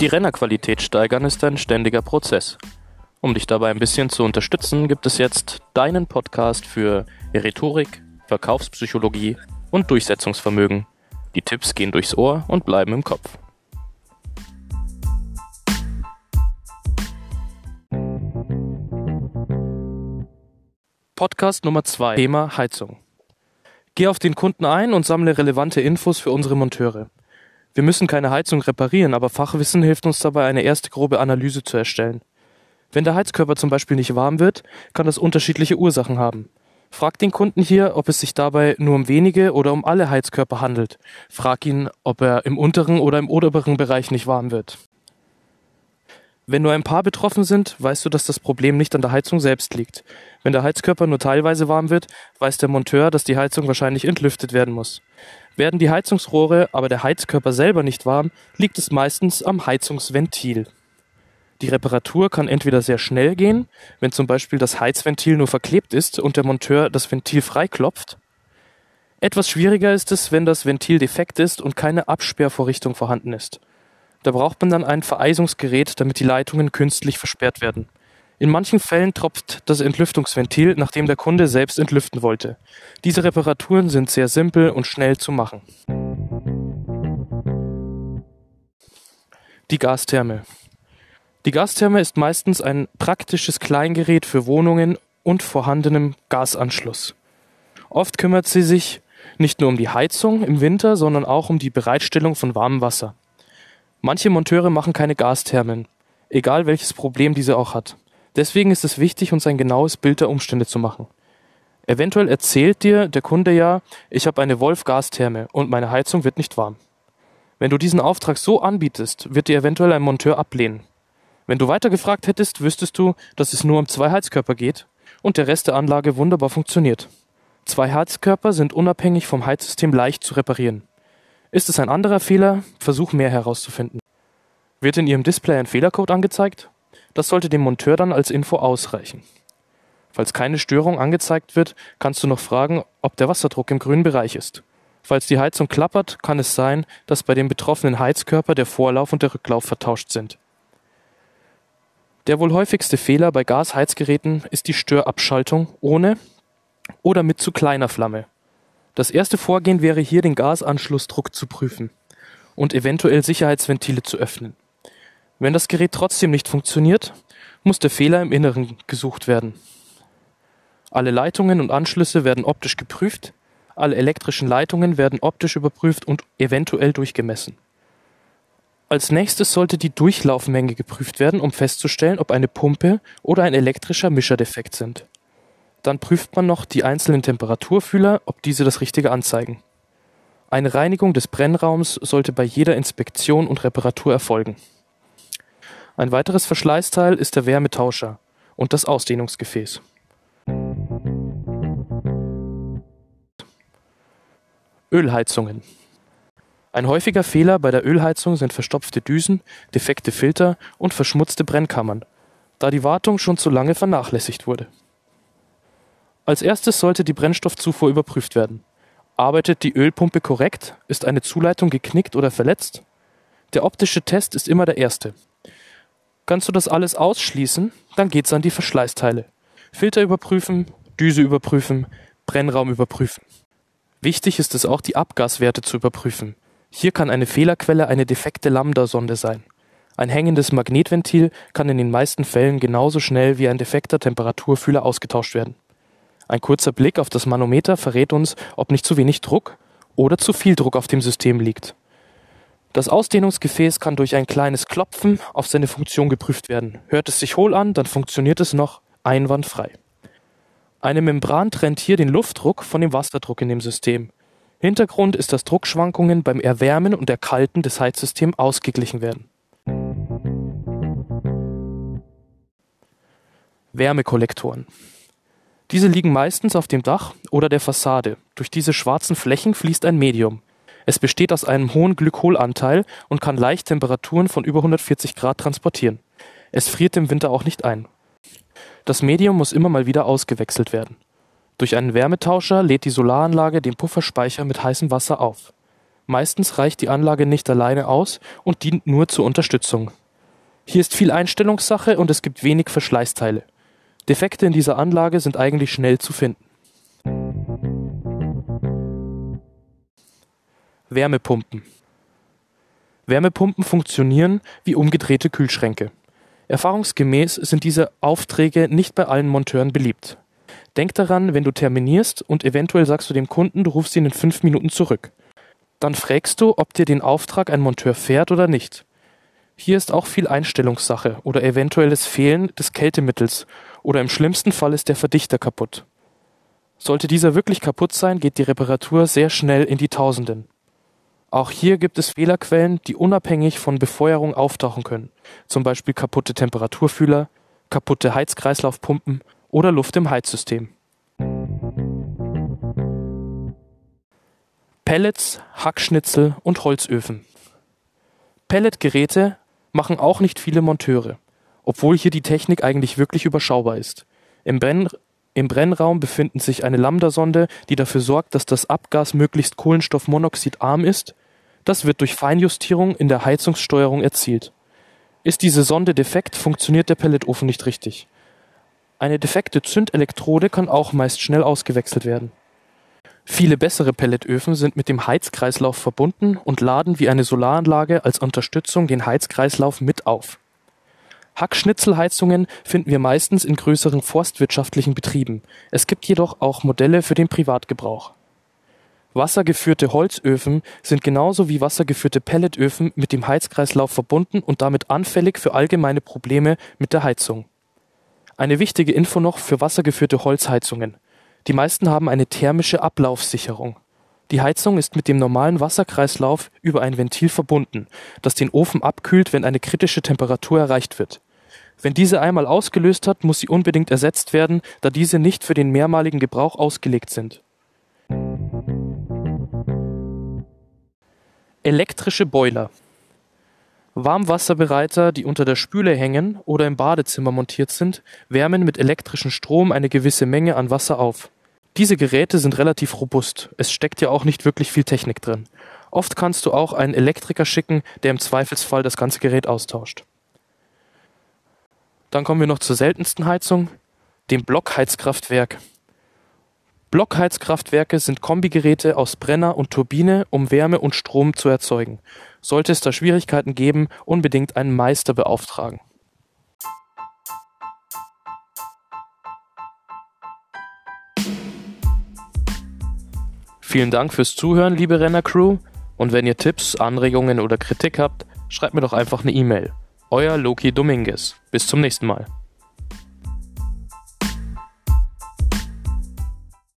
Die Rennerqualität steigern ist ein ständiger Prozess. Um dich dabei ein bisschen zu unterstützen, gibt es jetzt deinen Podcast für Rhetorik, Verkaufspsychologie und Durchsetzungsvermögen. Die Tipps gehen durchs Ohr und bleiben im Kopf. Podcast Nummer 2. Thema Heizung. Geh auf den Kunden ein und sammle relevante Infos für unsere Monteure. Wir müssen keine Heizung reparieren, aber Fachwissen hilft uns dabei, eine erste grobe Analyse zu erstellen. Wenn der Heizkörper zum Beispiel nicht warm wird, kann das unterschiedliche Ursachen haben. Frag den Kunden hier, ob es sich dabei nur um wenige oder um alle Heizkörper handelt. Frag ihn, ob er im unteren oder im oberen Bereich nicht warm wird. Wenn nur ein paar betroffen sind, weißt du, dass das Problem nicht an der Heizung selbst liegt. Wenn der Heizkörper nur teilweise warm wird, weiß der Monteur, dass die Heizung wahrscheinlich entlüftet werden muss. Werden die Heizungsrohre, aber der Heizkörper selber nicht warm, liegt es meistens am Heizungsventil. Die Reparatur kann entweder sehr schnell gehen, wenn zum Beispiel das Heizventil nur verklebt ist und der Monteur das Ventil freiklopft. Etwas schwieriger ist es, wenn das Ventil defekt ist und keine Absperrvorrichtung vorhanden ist. Da braucht man dann ein Vereisungsgerät, damit die Leitungen künstlich versperrt werden. In manchen Fällen tropft das Entlüftungsventil, nachdem der Kunde selbst entlüften wollte. Diese Reparaturen sind sehr simpel und schnell zu machen. Die Gastherme. Die Gastherme ist meistens ein praktisches Kleingerät für Wohnungen und vorhandenem Gasanschluss. Oft kümmert sie sich nicht nur um die Heizung im Winter, sondern auch um die Bereitstellung von warmem Wasser. Manche Monteure machen keine Gasthermen, egal welches Problem diese auch hat. Deswegen ist es wichtig, uns ein genaues Bild der Umstände zu machen. Eventuell erzählt dir der Kunde ja, ich habe eine Wolf-Gastherme und meine Heizung wird nicht warm. Wenn du diesen Auftrag so anbietest, wird dir eventuell ein Monteur ablehnen. Wenn du weiter gefragt hättest, wüsstest du, dass es nur um zwei Heizkörper geht und der Rest der Anlage wunderbar funktioniert. Zwei Heizkörper sind unabhängig vom Heizsystem leicht zu reparieren. Ist es ein anderer Fehler, versuch mehr herauszufinden. Wird in Ihrem Display ein Fehlercode angezeigt? Das sollte dem Monteur dann als Info ausreichen. Falls keine Störung angezeigt wird, kannst du noch fragen, ob der Wasserdruck im grünen Bereich ist. Falls die Heizung klappert, kann es sein, dass bei dem betroffenen Heizkörper der Vorlauf und der Rücklauf vertauscht sind. Der wohl häufigste Fehler bei Gasheizgeräten ist die Störabschaltung ohne oder mit zu kleiner Flamme. Das erste Vorgehen wäre hier, den Gasanschlussdruck zu prüfen und eventuell Sicherheitsventile zu öffnen. Wenn das Gerät trotzdem nicht funktioniert, muss der Fehler im Inneren gesucht werden. Alle Leitungen und Anschlüsse werden optisch geprüft, alle elektrischen Leitungen werden optisch überprüft und eventuell durchgemessen. Als nächstes sollte die Durchlaufmenge geprüft werden, um festzustellen, ob eine Pumpe oder ein elektrischer Mischer defekt sind. Dann prüft man noch die einzelnen Temperaturfühler, ob diese das Richtige anzeigen. Eine Reinigung des Brennraums sollte bei jeder Inspektion und Reparatur erfolgen. Ein weiteres Verschleißteil ist der Wärmetauscher und das Ausdehnungsgefäß. Ölheizungen. Ein häufiger Fehler bei der Ölheizung sind verstopfte Düsen, defekte Filter und verschmutzte Brennkammern, da die Wartung schon zu lange vernachlässigt wurde. Als erstes sollte die Brennstoffzufuhr überprüft werden. Arbeitet die Ölpumpe korrekt? Ist eine Zuleitung geknickt oder verletzt? Der optische Test ist immer der erste. Kannst du das alles ausschließen, dann geht's an die Verschleißteile. Filter überprüfen, Düse überprüfen, Brennraum überprüfen. Wichtig ist es auch, die Abgaswerte zu überprüfen. Hier kann eine Fehlerquelle eine defekte Lambda-Sonde sein. Ein hängendes Magnetventil kann in den meisten Fällen genauso schnell wie ein defekter Temperaturfühler ausgetauscht werden. Ein kurzer Blick auf das Manometer verrät uns, ob nicht zu wenig Druck oder zu viel Druck auf dem System liegt. Das Ausdehnungsgefäß kann durch ein kleines Klopfen auf seine Funktion geprüft werden. Hört es sich hohl an, dann funktioniert es noch einwandfrei. Eine Membran trennt hier den Luftdruck von dem Wasserdruck in dem System. Hintergrund ist, dass Druckschwankungen beim Erwärmen und Erkalten des Heizsystems ausgeglichen werden. Wärmekollektoren. Diese liegen meistens auf dem Dach oder der Fassade. Durch diese schwarzen Flächen fließt ein Medium. Es besteht aus einem hohen Glykolanteil und kann leicht Temperaturen von über 140 Grad transportieren. Es friert im Winter auch nicht ein. Das Medium muss immer mal wieder ausgewechselt werden. Durch einen Wärmetauscher lädt die Solaranlage den Pufferspeicher mit heißem Wasser auf. Meistens reicht die Anlage nicht alleine aus und dient nur zur Unterstützung. Hier ist viel Einstellungssache und es gibt wenig Verschleißteile. Defekte in dieser Anlage sind eigentlich schnell zu finden. Wärmepumpen. Wärmepumpen funktionieren wie umgedrehte Kühlschränke. Erfahrungsgemäß sind diese Aufträge nicht bei allen Monteuren beliebt. Denk daran, wenn du terminierst und eventuell sagst du dem Kunden, du rufst ihn in fünf Minuten zurück. Dann fragst du, ob dir den Auftrag ein Monteur fährt oder nicht. Hier ist auch viel Einstellungssache oder eventuelles Fehlen des Kältemittels oder im schlimmsten Fall ist der Verdichter kaputt. Sollte dieser wirklich kaputt sein, geht die Reparatur sehr schnell in die Tausenden. Auch hier gibt es Fehlerquellen, die unabhängig von Befeuerung auftauchen können, zum Beispiel kaputte Temperaturfühler, kaputte Heizkreislaufpumpen oder Luft im Heizsystem. Pellets, Hackschnitzel und Holzöfen. Pelletgeräte machen auch nicht viele Monteure, obwohl hier die Technik eigentlich wirklich überschaubar ist. Im, Brenn im Brennraum befinden sich eine Lambda-Sonde, die dafür sorgt, dass das Abgas möglichst kohlenstoffmonoxidarm ist das wird durch Feinjustierung in der Heizungssteuerung erzielt. Ist diese Sonde defekt, funktioniert der Pelletofen nicht richtig. Eine defekte Zündelektrode kann auch meist schnell ausgewechselt werden. Viele bessere Pelletöfen sind mit dem Heizkreislauf verbunden und laden wie eine Solaranlage als Unterstützung den Heizkreislauf mit auf. Hackschnitzelheizungen finden wir meistens in größeren forstwirtschaftlichen Betrieben. Es gibt jedoch auch Modelle für den Privatgebrauch. Wassergeführte Holzöfen sind genauso wie wassergeführte Pelletöfen mit dem Heizkreislauf verbunden und damit anfällig für allgemeine Probleme mit der Heizung. Eine wichtige Info noch für wassergeführte Holzheizungen. Die meisten haben eine thermische Ablaufsicherung. Die Heizung ist mit dem normalen Wasserkreislauf über ein Ventil verbunden, das den Ofen abkühlt, wenn eine kritische Temperatur erreicht wird. Wenn diese einmal ausgelöst hat, muss sie unbedingt ersetzt werden, da diese nicht für den mehrmaligen Gebrauch ausgelegt sind. Elektrische Boiler. Warmwasserbereiter, die unter der Spüle hängen oder im Badezimmer montiert sind, wärmen mit elektrischem Strom eine gewisse Menge an Wasser auf. Diese Geräte sind relativ robust, es steckt ja auch nicht wirklich viel Technik drin. Oft kannst du auch einen Elektriker schicken, der im Zweifelsfall das ganze Gerät austauscht. Dann kommen wir noch zur seltensten Heizung, dem Blockheizkraftwerk. Blockheizkraftwerke sind Kombigeräte aus Brenner und Turbine, um Wärme und Strom zu erzeugen. Sollte es da Schwierigkeiten geben, unbedingt einen Meister beauftragen. Vielen Dank fürs Zuhören, liebe Renner-Crew. Und wenn ihr Tipps, Anregungen oder Kritik habt, schreibt mir doch einfach eine E-Mail. Euer Loki Dominguez. Bis zum nächsten Mal.